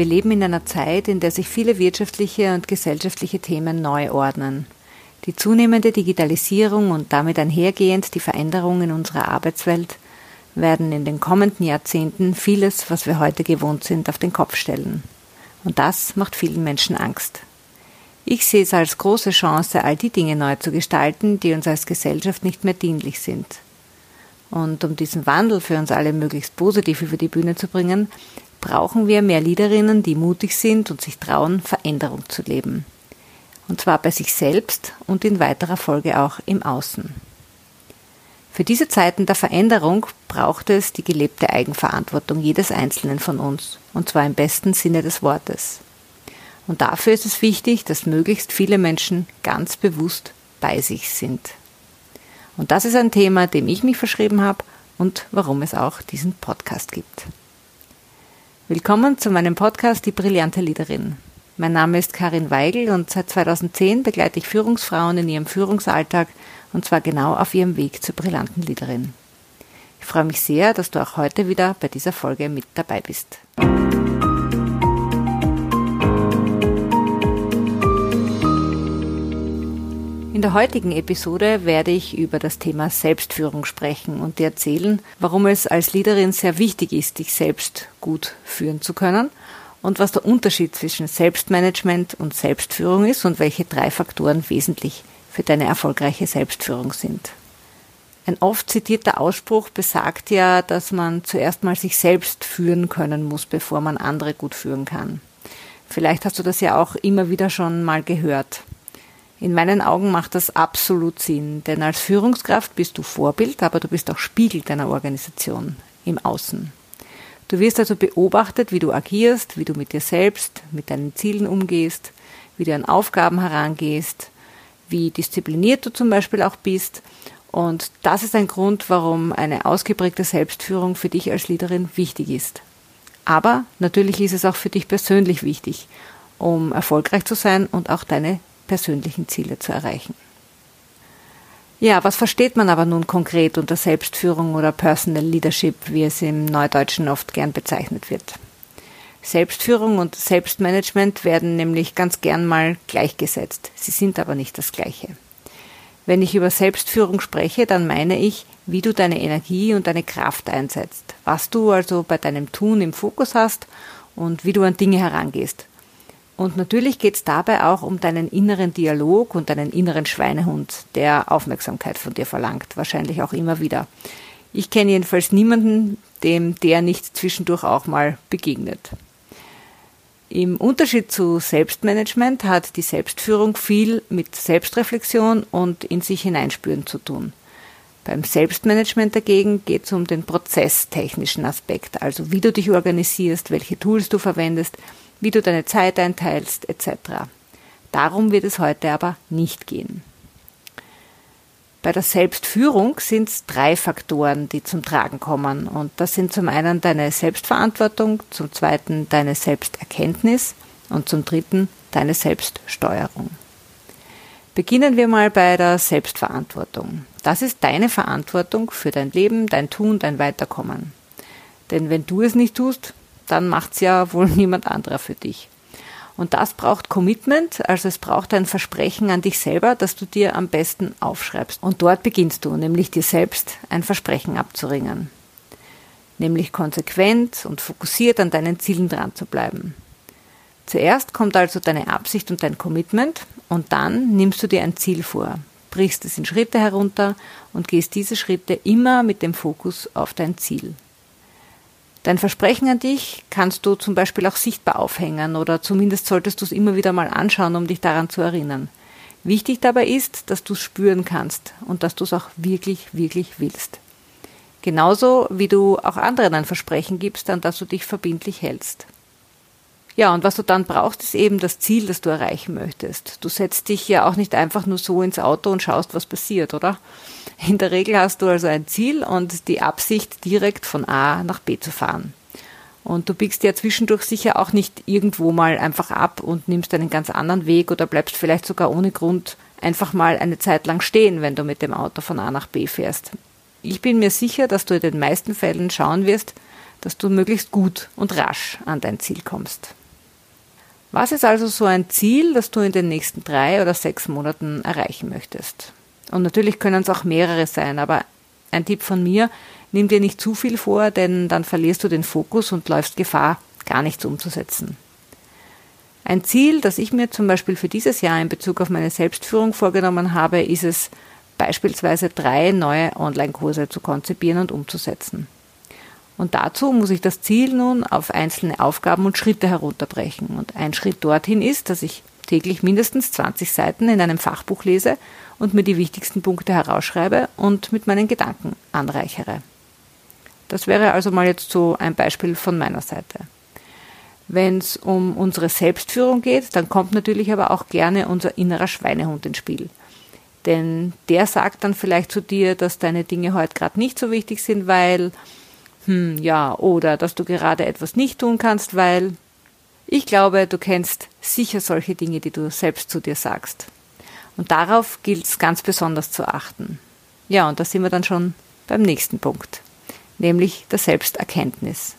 Wir leben in einer Zeit, in der sich viele wirtschaftliche und gesellschaftliche Themen neu ordnen. Die zunehmende Digitalisierung und damit einhergehend die Veränderungen in unserer Arbeitswelt werden in den kommenden Jahrzehnten vieles, was wir heute gewohnt sind, auf den Kopf stellen. Und das macht vielen Menschen Angst. Ich sehe es als große Chance, all die Dinge neu zu gestalten, die uns als Gesellschaft nicht mehr dienlich sind. Und um diesen Wandel für uns alle möglichst positiv über die Bühne zu bringen, brauchen wir mehr Leaderinnen, die mutig sind und sich trauen, Veränderung zu leben. Und zwar bei sich selbst und in weiterer Folge auch im Außen. Für diese Zeiten der Veränderung braucht es die gelebte Eigenverantwortung jedes Einzelnen von uns, und zwar im besten Sinne des Wortes. Und dafür ist es wichtig, dass möglichst viele Menschen ganz bewusst bei sich sind. Und das ist ein Thema, dem ich mich verschrieben habe und warum es auch diesen Podcast gibt. Willkommen zu meinem Podcast Die brillante Leaderin. Mein Name ist Karin Weigel und seit 2010 begleite ich Führungsfrauen in ihrem Führungsalltag und zwar genau auf ihrem Weg zur brillanten Leaderin. Ich freue mich sehr, dass du auch heute wieder bei dieser Folge mit dabei bist. In der heutigen Episode werde ich über das Thema Selbstführung sprechen und dir erzählen, warum es als Leaderin sehr wichtig ist, dich selbst gut führen zu können und was der Unterschied zwischen Selbstmanagement und Selbstführung ist und welche drei Faktoren wesentlich für deine erfolgreiche Selbstführung sind. Ein oft zitierter Ausspruch besagt ja, dass man zuerst mal sich selbst führen können muss, bevor man andere gut führen kann. Vielleicht hast du das ja auch immer wieder schon mal gehört. In meinen Augen macht das absolut Sinn, denn als Führungskraft bist du Vorbild, aber du bist auch Spiegel deiner Organisation im Außen. Du wirst also beobachtet, wie du agierst, wie du mit dir selbst, mit deinen Zielen umgehst, wie du an Aufgaben herangehst, wie diszipliniert du zum Beispiel auch bist. Und das ist ein Grund, warum eine ausgeprägte Selbstführung für dich als Leaderin wichtig ist. Aber natürlich ist es auch für dich persönlich wichtig, um erfolgreich zu sein und auch deine persönlichen Ziele zu erreichen. Ja, was versteht man aber nun konkret unter Selbstführung oder Personal Leadership, wie es im Neudeutschen oft gern bezeichnet wird? Selbstführung und Selbstmanagement werden nämlich ganz gern mal gleichgesetzt. Sie sind aber nicht das Gleiche. Wenn ich über Selbstführung spreche, dann meine ich, wie du deine Energie und deine Kraft einsetzt, was du also bei deinem Tun im Fokus hast und wie du an Dinge herangehst. Und natürlich geht es dabei auch um deinen inneren Dialog und deinen inneren Schweinehund, der Aufmerksamkeit von dir verlangt, wahrscheinlich auch immer wieder. Ich kenne jedenfalls niemanden, dem der nicht zwischendurch auch mal begegnet. Im Unterschied zu Selbstmanagement hat die Selbstführung viel mit Selbstreflexion und in sich hineinspüren zu tun. Beim Selbstmanagement dagegen geht es um den prozesstechnischen Aspekt, also wie du dich organisierst, welche Tools du verwendest, wie du deine Zeit einteilst etc. Darum wird es heute aber nicht gehen. Bei der Selbstführung sind es drei Faktoren, die zum Tragen kommen. Und das sind zum einen deine Selbstverantwortung, zum zweiten deine Selbsterkenntnis und zum dritten deine Selbststeuerung. Beginnen wir mal bei der Selbstverantwortung. Das ist deine Verantwortung für dein Leben, dein Tun, dein Weiterkommen. Denn wenn du es nicht tust, dann macht's ja wohl niemand anderer für dich. Und das braucht Commitment, also es braucht ein Versprechen an dich selber, das du dir am besten aufschreibst. Und dort beginnst du, nämlich dir selbst ein Versprechen abzuringen. Nämlich konsequent und fokussiert an deinen Zielen dran zu bleiben. Zuerst kommt also deine Absicht und dein Commitment und dann nimmst du dir ein Ziel vor, brichst es in Schritte herunter und gehst diese Schritte immer mit dem Fokus auf dein Ziel. Dein Versprechen an dich kannst du zum Beispiel auch sichtbar aufhängen oder zumindest solltest du es immer wieder mal anschauen, um dich daran zu erinnern. Wichtig dabei ist, dass du es spüren kannst und dass du es auch wirklich, wirklich willst. Genauso wie du auch anderen ein Versprechen gibst, an das du dich verbindlich hältst. Ja, und was du dann brauchst, ist eben das Ziel, das du erreichen möchtest. Du setzt dich ja auch nicht einfach nur so ins Auto und schaust, was passiert, oder? In der Regel hast du also ein Ziel und die Absicht, direkt von A nach B zu fahren. Und du biegst ja zwischendurch sicher auch nicht irgendwo mal einfach ab und nimmst einen ganz anderen Weg oder bleibst vielleicht sogar ohne Grund einfach mal eine Zeit lang stehen, wenn du mit dem Auto von A nach B fährst. Ich bin mir sicher, dass du in den meisten Fällen schauen wirst, dass du möglichst gut und rasch an dein Ziel kommst. Was ist also so ein Ziel, das du in den nächsten drei oder sechs Monaten erreichen möchtest? Und natürlich können es auch mehrere sein, aber ein Tipp von mir, nimm dir nicht zu viel vor, denn dann verlierst du den Fokus und läufst Gefahr, gar nichts umzusetzen. Ein Ziel, das ich mir zum Beispiel für dieses Jahr in Bezug auf meine Selbstführung vorgenommen habe, ist es, beispielsweise drei neue Online-Kurse zu konzipieren und umzusetzen. Und dazu muss ich das Ziel nun auf einzelne Aufgaben und Schritte herunterbrechen. Und ein Schritt dorthin ist, dass ich täglich mindestens 20 Seiten in einem Fachbuch lese und mir die wichtigsten Punkte herausschreibe und mit meinen Gedanken anreichere. Das wäre also mal jetzt so ein Beispiel von meiner Seite. Wenn es um unsere Selbstführung geht, dann kommt natürlich aber auch gerne unser innerer Schweinehund ins Spiel. Denn der sagt dann vielleicht zu dir, dass deine Dinge heute gerade nicht so wichtig sind, weil hm, ja, oder dass du gerade etwas nicht tun kannst, weil ich glaube, du kennst sicher solche Dinge, die du selbst zu dir sagst. Und darauf gilt es ganz besonders zu achten. Ja, und da sind wir dann schon beim nächsten Punkt, nämlich der Selbsterkenntnis.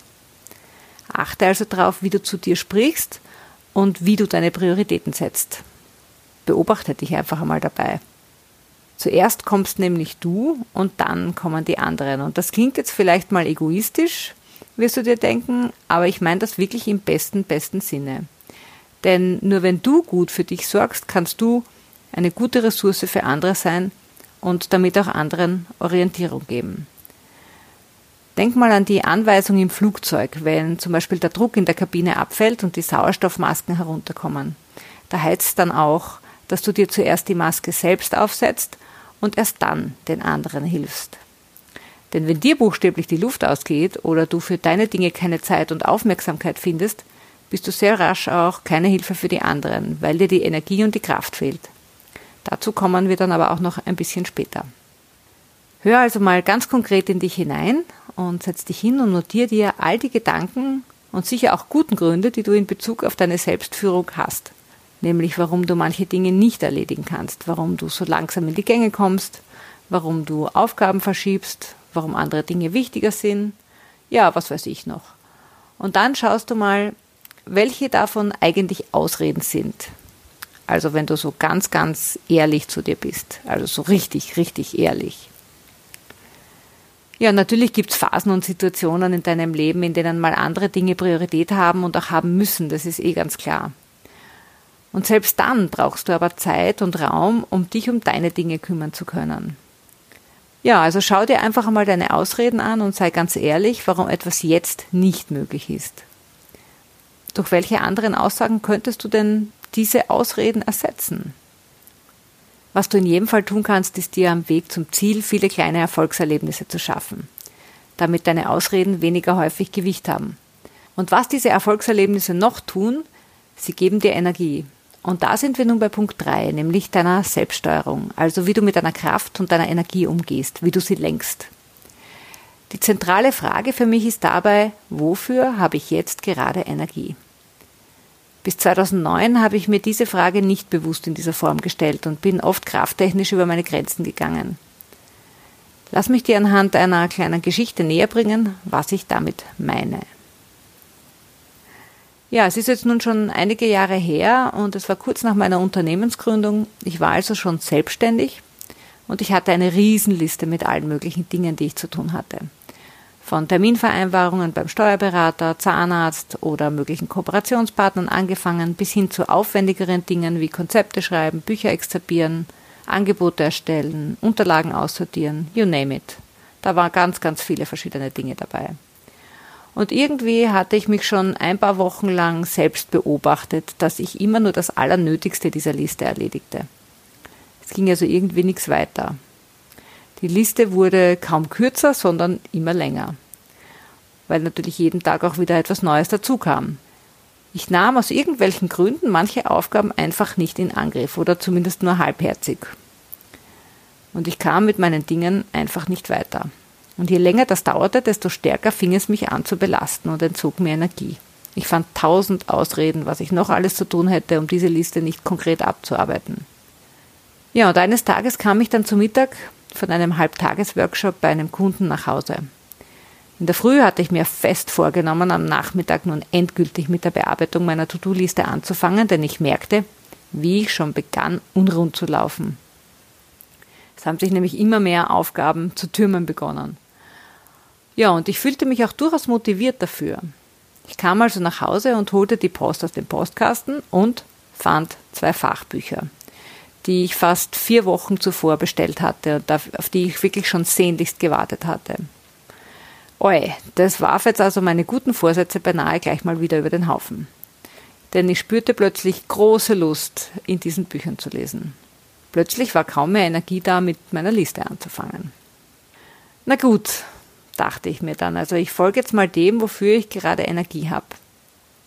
Achte also darauf, wie du zu dir sprichst und wie du deine Prioritäten setzt. Beobachte dich einfach einmal dabei. Zuerst kommst nämlich du und dann kommen die anderen. Und das klingt jetzt vielleicht mal egoistisch, wirst du dir denken, aber ich meine das wirklich im besten, besten Sinne. Denn nur wenn du gut für dich sorgst, kannst du eine gute Ressource für andere sein und damit auch anderen Orientierung geben. Denk mal an die Anweisung im Flugzeug, wenn zum Beispiel der Druck in der Kabine abfällt und die Sauerstoffmasken herunterkommen. Da heißt es dann auch, dass du dir zuerst die Maske selbst aufsetzt und erst dann den anderen hilfst. Denn wenn dir buchstäblich die Luft ausgeht oder du für deine Dinge keine Zeit und Aufmerksamkeit findest, bist du sehr rasch auch keine Hilfe für die anderen, weil dir die Energie und die Kraft fehlt. Dazu kommen wir dann aber auch noch ein bisschen später. Hör also mal ganz konkret in dich hinein und setz dich hin und notier dir all die Gedanken und sicher auch guten Gründe, die du in Bezug auf deine Selbstführung hast nämlich warum du manche Dinge nicht erledigen kannst, warum du so langsam in die Gänge kommst, warum du Aufgaben verschiebst, warum andere Dinge wichtiger sind, ja, was weiß ich noch. Und dann schaust du mal, welche davon eigentlich Ausreden sind. Also wenn du so ganz, ganz ehrlich zu dir bist, also so richtig, richtig ehrlich. Ja, natürlich gibt es Phasen und Situationen in deinem Leben, in denen mal andere Dinge Priorität haben und auch haben müssen, das ist eh ganz klar. Und selbst dann brauchst du aber Zeit und Raum, um dich um deine Dinge kümmern zu können. Ja, also schau dir einfach einmal deine Ausreden an und sei ganz ehrlich, warum etwas jetzt nicht möglich ist. Durch welche anderen Aussagen könntest du denn diese Ausreden ersetzen? Was du in jedem Fall tun kannst, ist dir am Weg zum Ziel viele kleine Erfolgserlebnisse zu schaffen, damit deine Ausreden weniger häufig Gewicht haben. Und was diese Erfolgserlebnisse noch tun, sie geben dir Energie, und da sind wir nun bei Punkt 3, nämlich deiner Selbststeuerung, also wie du mit deiner Kraft und deiner Energie umgehst, wie du sie lenkst. Die zentrale Frage für mich ist dabei, wofür habe ich jetzt gerade Energie? Bis 2009 habe ich mir diese Frage nicht bewusst in dieser Form gestellt und bin oft krafttechnisch über meine Grenzen gegangen. Lass mich dir anhand einer kleinen Geschichte näher bringen, was ich damit meine. Ja, es ist jetzt nun schon einige Jahre her und es war kurz nach meiner Unternehmensgründung. Ich war also schon selbstständig und ich hatte eine Riesenliste mit allen möglichen Dingen, die ich zu tun hatte. Von Terminvereinbarungen beim Steuerberater, Zahnarzt oder möglichen Kooperationspartnern angefangen bis hin zu aufwendigeren Dingen wie Konzepte schreiben, Bücher exzipieren, Angebote erstellen, Unterlagen aussortieren, you name it. Da waren ganz, ganz viele verschiedene Dinge dabei. Und irgendwie hatte ich mich schon ein paar Wochen lang selbst beobachtet, dass ich immer nur das Allernötigste dieser Liste erledigte. Es ging also irgendwie nichts weiter. Die Liste wurde kaum kürzer, sondern immer länger, weil natürlich jeden Tag auch wieder etwas Neues dazukam. Ich nahm aus irgendwelchen Gründen manche Aufgaben einfach nicht in Angriff oder zumindest nur halbherzig. Und ich kam mit meinen Dingen einfach nicht weiter. Und je länger das dauerte, desto stärker fing es mich an zu belasten und entzog mir Energie. Ich fand tausend Ausreden, was ich noch alles zu tun hätte, um diese Liste nicht konkret abzuarbeiten. Ja, und eines Tages kam ich dann zu Mittag von einem Halbtagesworkshop bei einem Kunden nach Hause. In der Früh hatte ich mir fest vorgenommen, am Nachmittag nun endgültig mit der Bearbeitung meiner To-Do-Liste anzufangen, denn ich merkte, wie ich schon begann, unrund zu laufen. Es haben sich nämlich immer mehr Aufgaben zu türmen begonnen. Ja, und ich fühlte mich auch durchaus motiviert dafür. Ich kam also nach Hause und holte die Post aus dem Postkasten und fand zwei Fachbücher, die ich fast vier Wochen zuvor bestellt hatte und auf die ich wirklich schon sehnlichst gewartet hatte. Oi, das warf jetzt also meine guten Vorsätze beinahe gleich mal wieder über den Haufen. Denn ich spürte plötzlich große Lust, in diesen Büchern zu lesen. Plötzlich war kaum mehr Energie da, mit meiner Liste anzufangen. Na gut, dachte ich mir dann, also ich folge jetzt mal dem, wofür ich gerade Energie habe.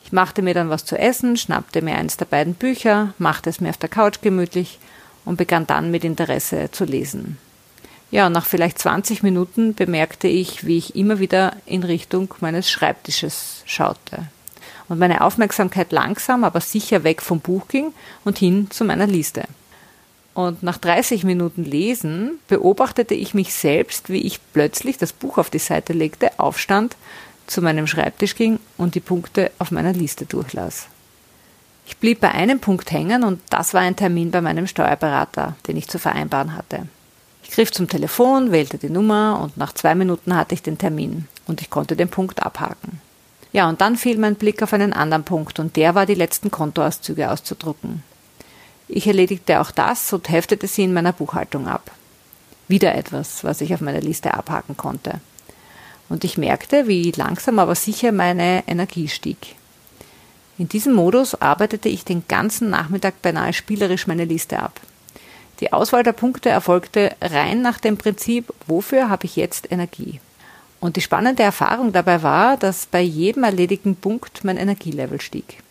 Ich machte mir dann was zu essen, schnappte mir eins der beiden Bücher, machte es mir auf der Couch gemütlich und begann dann mit Interesse zu lesen. Ja, nach vielleicht 20 Minuten bemerkte ich, wie ich immer wieder in Richtung meines Schreibtisches schaute. Und meine Aufmerksamkeit langsam, aber sicher weg vom Buch ging und hin zu meiner Liste. Und nach 30 Minuten Lesen beobachtete ich mich selbst, wie ich plötzlich das Buch auf die Seite legte, aufstand, zu meinem Schreibtisch ging und die Punkte auf meiner Liste durchlas. Ich blieb bei einem Punkt hängen und das war ein Termin bei meinem Steuerberater, den ich zu vereinbaren hatte. Ich griff zum Telefon, wählte die Nummer und nach zwei Minuten hatte ich den Termin und ich konnte den Punkt abhaken. Ja, und dann fiel mein Blick auf einen anderen Punkt und der war die letzten Kontoauszüge auszudrucken. Ich erledigte auch das und heftete sie in meiner Buchhaltung ab. Wieder etwas, was ich auf meiner Liste abhaken konnte. Und ich merkte, wie langsam aber sicher meine Energie stieg. In diesem Modus arbeitete ich den ganzen Nachmittag beinahe spielerisch meine Liste ab. Die Auswahl der Punkte erfolgte rein nach dem Prinzip, wofür habe ich jetzt Energie? Und die spannende Erfahrung dabei war, dass bei jedem erledigten Punkt mein Energielevel stieg.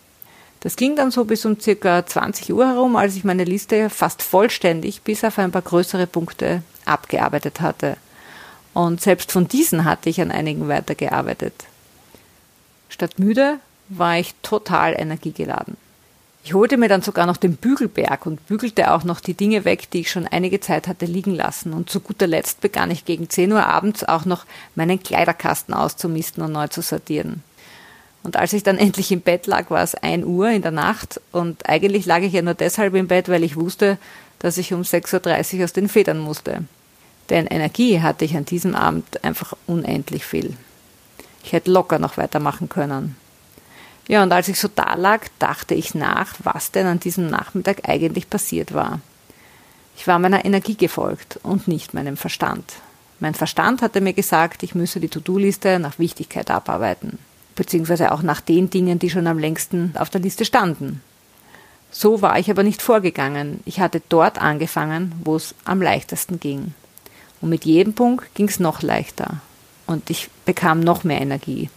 Das ging dann so bis um circa 20 Uhr herum, als ich meine Liste fast vollständig bis auf ein paar größere Punkte abgearbeitet hatte. Und selbst von diesen hatte ich an einigen weitergearbeitet. Statt müde war ich total energiegeladen. Ich holte mir dann sogar noch den Bügelberg und bügelte auch noch die Dinge weg, die ich schon einige Zeit hatte liegen lassen. Und zu guter Letzt begann ich gegen 10 Uhr abends auch noch meinen Kleiderkasten auszumisten und neu zu sortieren. Und als ich dann endlich im Bett lag, war es 1 Uhr in der Nacht und eigentlich lag ich ja nur deshalb im Bett, weil ich wusste, dass ich um 6.30 Uhr aus den Federn musste. Denn Energie hatte ich an diesem Abend einfach unendlich viel. Ich hätte locker noch weitermachen können. Ja, und als ich so da lag, dachte ich nach, was denn an diesem Nachmittag eigentlich passiert war. Ich war meiner Energie gefolgt und nicht meinem Verstand. Mein Verstand hatte mir gesagt, ich müsse die To-Do-Liste nach Wichtigkeit abarbeiten, beziehungsweise auch nach den Dingen, die schon am längsten auf der Liste standen. So war ich aber nicht vorgegangen. Ich hatte dort angefangen, wo es am leichtesten ging. Und mit jedem Punkt ging es noch leichter. Und ich bekam noch mehr Energie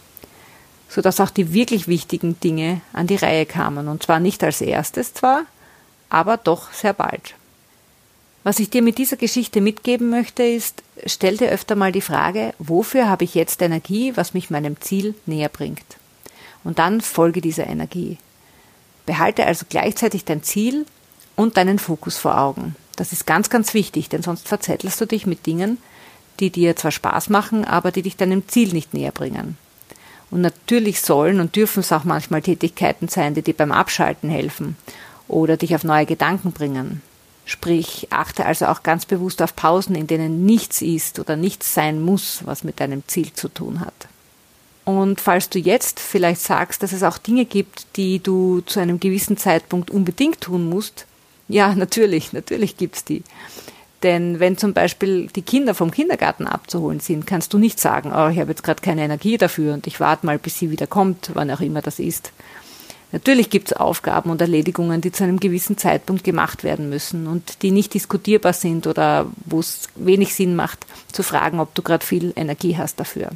sodass auch die wirklich wichtigen Dinge an die Reihe kamen, und zwar nicht als erstes zwar, aber doch sehr bald. Was ich dir mit dieser Geschichte mitgeben möchte, ist, stell dir öfter mal die Frage, wofür habe ich jetzt Energie, was mich meinem Ziel näher bringt? Und dann folge dieser Energie. Behalte also gleichzeitig dein Ziel und deinen Fokus vor Augen. Das ist ganz, ganz wichtig, denn sonst verzettelst du dich mit Dingen, die dir zwar Spaß machen, aber die dich deinem Ziel nicht näher bringen. Und natürlich sollen und dürfen es auch manchmal Tätigkeiten sein, die dir beim Abschalten helfen oder dich auf neue Gedanken bringen. Sprich, achte also auch ganz bewusst auf Pausen, in denen nichts ist oder nichts sein muss, was mit deinem Ziel zu tun hat. Und falls du jetzt vielleicht sagst, dass es auch Dinge gibt, die du zu einem gewissen Zeitpunkt unbedingt tun musst, ja, natürlich, natürlich gibt's die. Denn wenn zum Beispiel die Kinder vom Kindergarten abzuholen sind, kannst du nicht sagen, oh, ich habe jetzt gerade keine Energie dafür und ich warte mal, bis sie wieder kommt, wann auch immer das ist. Natürlich gibt es Aufgaben und Erledigungen, die zu einem gewissen Zeitpunkt gemacht werden müssen und die nicht diskutierbar sind oder wo es wenig Sinn macht, zu fragen, ob du gerade viel Energie hast dafür.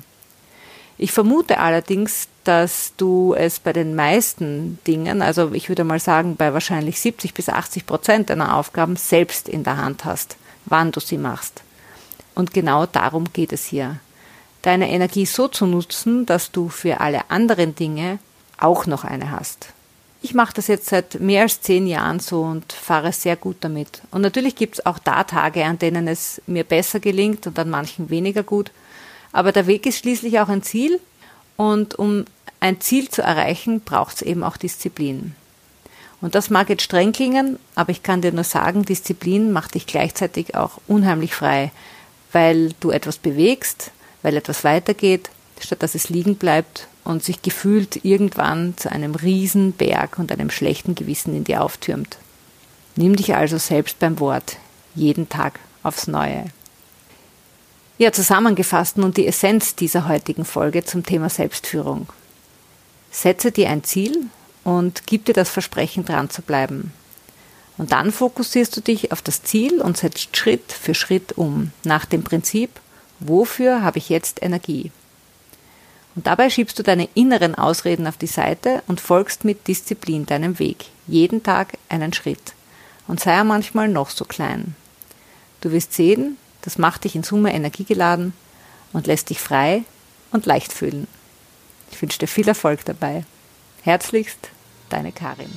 Ich vermute allerdings, dass du es bei den meisten Dingen, also ich würde mal sagen, bei wahrscheinlich 70 bis 80 Prozent deiner Aufgaben selbst in der Hand hast wann du sie machst. Und genau darum geht es hier. Deine Energie so zu nutzen, dass du für alle anderen Dinge auch noch eine hast. Ich mache das jetzt seit mehr als zehn Jahren so und fahre sehr gut damit. Und natürlich gibt es auch da Tage, an denen es mir besser gelingt und an manchen weniger gut. Aber der Weg ist schließlich auch ein Ziel und um ein Ziel zu erreichen, braucht es eben auch Disziplin. Und das mag jetzt streng klingen, aber ich kann dir nur sagen, Disziplin macht dich gleichzeitig auch unheimlich frei, weil du etwas bewegst, weil etwas weitergeht, statt dass es liegen bleibt und sich gefühlt irgendwann zu einem Riesenberg und einem schlechten Gewissen in dir auftürmt. Nimm dich also selbst beim Wort, jeden Tag aufs Neue. Ja, zusammengefasst nun die Essenz dieser heutigen Folge zum Thema Selbstführung. Setze dir ein Ziel und gib dir das Versprechen, dran zu bleiben. Und dann fokussierst du dich auf das Ziel und setzt Schritt für Schritt um, nach dem Prinzip, wofür habe ich jetzt Energie? Und dabei schiebst du deine inneren Ausreden auf die Seite und folgst mit Disziplin deinem Weg, jeden Tag einen Schritt. Und sei er manchmal noch so klein. Du wirst sehen, das macht dich in Summe energiegeladen und lässt dich frei und leicht fühlen. Ich wünsche dir viel Erfolg dabei. Herzlichst, deine Karin.